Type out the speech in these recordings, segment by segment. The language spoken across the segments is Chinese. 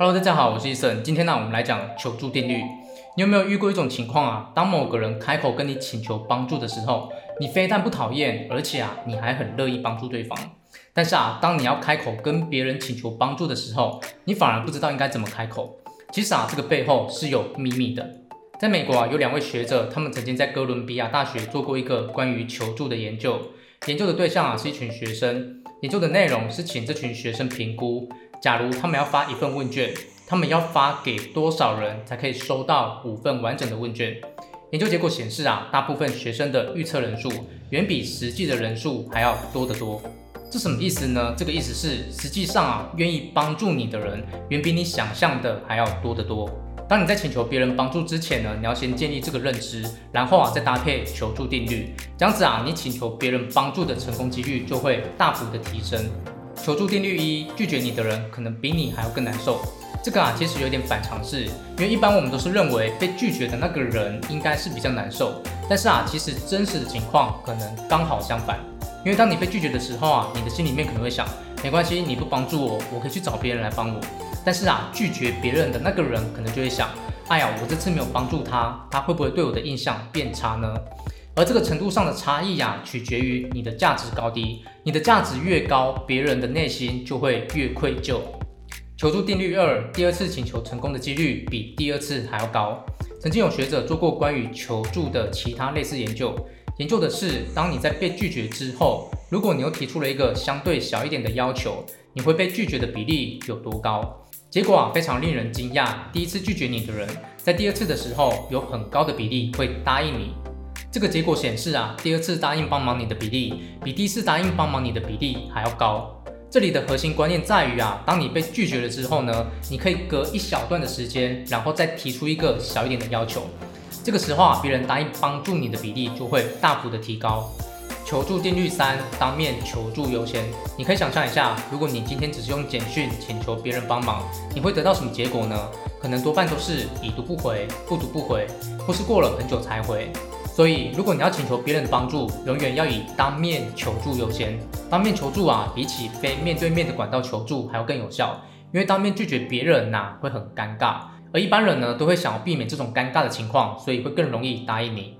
Hello，大家好，我是伊森。今天呢，我们来讲求助定律。你有没有遇过一种情况啊？当某个人开口跟你请求帮助的时候，你非但不讨厌，而且啊，你还很乐意帮助对方。但是啊，当你要开口跟别人请求帮助的时候，你反而不知道应该怎么开口。其实啊，这个背后是有秘密的。在美国啊，有两位学者，他们曾经在哥伦比亚大学做过一个关于求助的研究。研究的对象啊，是一群学生。研究的内容是请这群学生评估，假如他们要发一份问卷，他们要发给多少人才可以收到五份完整的问卷？研究结果显示啊，大部分学生的预测人数远比实际的人数还要多得多。这什么意思呢？这个意思是，实际上啊，愿意帮助你的人远比你想象的还要多得多。当你在请求别人帮助之前呢，你要先建立这个认知，然后啊，再搭配求助定律，这样子啊，你请求别人帮助的成功几率就会大幅的提升。求助定律一：拒绝你的人可能比你还要更难受。这个啊，其实有点反常识，因为一般我们都是认为被拒绝的那个人应该是比较难受，但是啊，其实真实的情况可能刚好相反。因为当你被拒绝的时候啊，你的心里面可能会想，没关系，你不帮助我，我可以去找别人来帮我。但是啊，拒绝别人的那个人可能就会想，哎呀，我这次没有帮助他，他会不会对我的印象变差呢？而这个程度上的差异呀，取决于你的价值高低。你的价值越高，别人的内心就会越愧疚。求助定律二，第二次请求成功的几率比第二次还要高。曾经有学者做过关于求助的其他类似研究，研究的是，当你在被拒绝之后，如果你又提出了一个相对小一点的要求，你会被拒绝的比例有多高？结果啊，非常令人惊讶。第一次拒绝你的人，在第二次的时候，有很高的比例会答应你。这个结果显示啊，第二次答应帮忙你的比例，比第一次答应帮忙你的比例还要高。这里的核心观念在于啊，当你被拒绝了之后呢，你可以隔一小段的时间，然后再提出一个小一点的要求。这个时候啊，别人答应帮助你的比例就会大幅的提高。求助定律三，当面求助优先。你可以想象一下，如果你今天只是用简讯请求别人帮忙，你会得到什么结果呢？可能多半都是已读不回、不读不回，或是过了很久才回。所以，如果你要请求别人的帮助，永远要以当面求助优先。当面求助啊，比起非面对面的管道求助还要更有效，因为当面拒绝别人呐、会很尴尬，而一般人呢，都会想要避免这种尴尬的情况，所以会更容易答应你。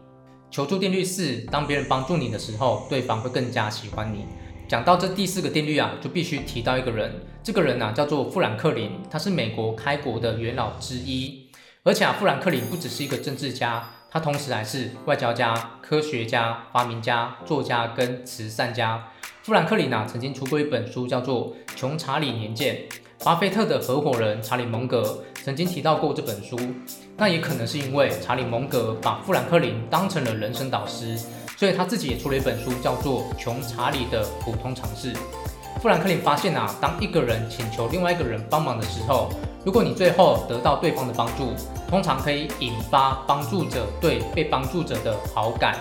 求助定律四：当别人帮助你的时候，对方会更加喜欢你。讲到这第四个定律啊，就必须提到一个人，这个人呢、啊、叫做富兰克林，他是美国开国的元老之一。而且啊，富兰克林不只是一个政治家，他同时还是外交家、科学家、发明家、作家跟慈善家。富兰克林啊曾经出过一本书，叫做《穷查理年鉴》。巴菲特的合伙人查理蒙格曾经提到过这本书，那也可能是因为查理蒙格把富兰克林当成了人生导师，所以他自己也出了一本书，叫做《穷查理的普通常识》。富兰克林发现啊，当一个人请求另外一个人帮忙的时候，如果你最后得到对方的帮助，通常可以引发帮助者对被帮助者的好感。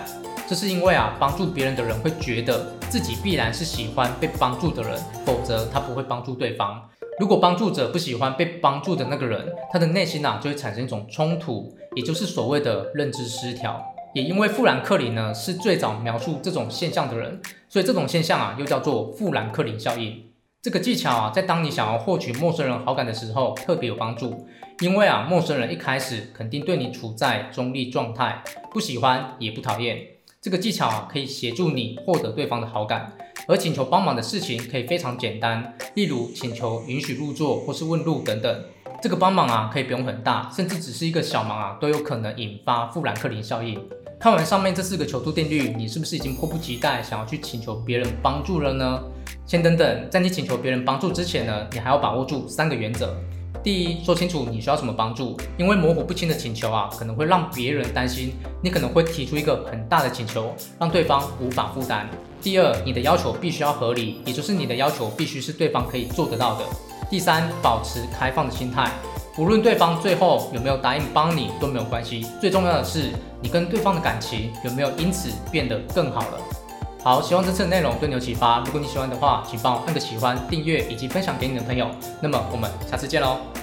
这是因为啊，帮助别人的人会觉得自己必然是喜欢被帮助的人，否则他不会帮助对方。如果帮助者不喜欢被帮助的那个人，他的内心啊就会产生一种冲突，也就是所谓的认知失调。也因为富兰克林呢是最早描述这种现象的人，所以这种现象啊又叫做富兰克林效应。这个技巧啊，在当你想要获取陌生人好感的时候特别有帮助，因为啊陌生人一开始肯定对你处在中立状态，不喜欢也不讨厌。这个技巧啊可以协助你获得对方的好感。而请求帮忙的事情可以非常简单，例如请求允许入座或是问路等等。这个帮忙啊，可以不用很大，甚至只是一个小忙啊，都有可能引发富兰克林效应。看完上面这四个求助定律，你是不是已经迫不及待想要去请求别人帮助了呢？先等等，在你请求别人帮助之前呢，你还要把握住三个原则。第一，说清楚你需要什么帮助，因为模糊不清的请求啊，可能会让别人担心你可能会提出一个很大的请求，让对方无法负担。第二，你的要求必须要合理，也就是你的要求必须是对方可以做得到的。第三，保持开放的心态，无论对方最后有没有答应帮你都没有关系，最重要的是你跟对方的感情有没有因此变得更好了。好，希望这次的内容对你有启发。如果你喜欢的话，请帮我按个喜欢、订阅以及分享给你的朋友。那么我们下次见喽。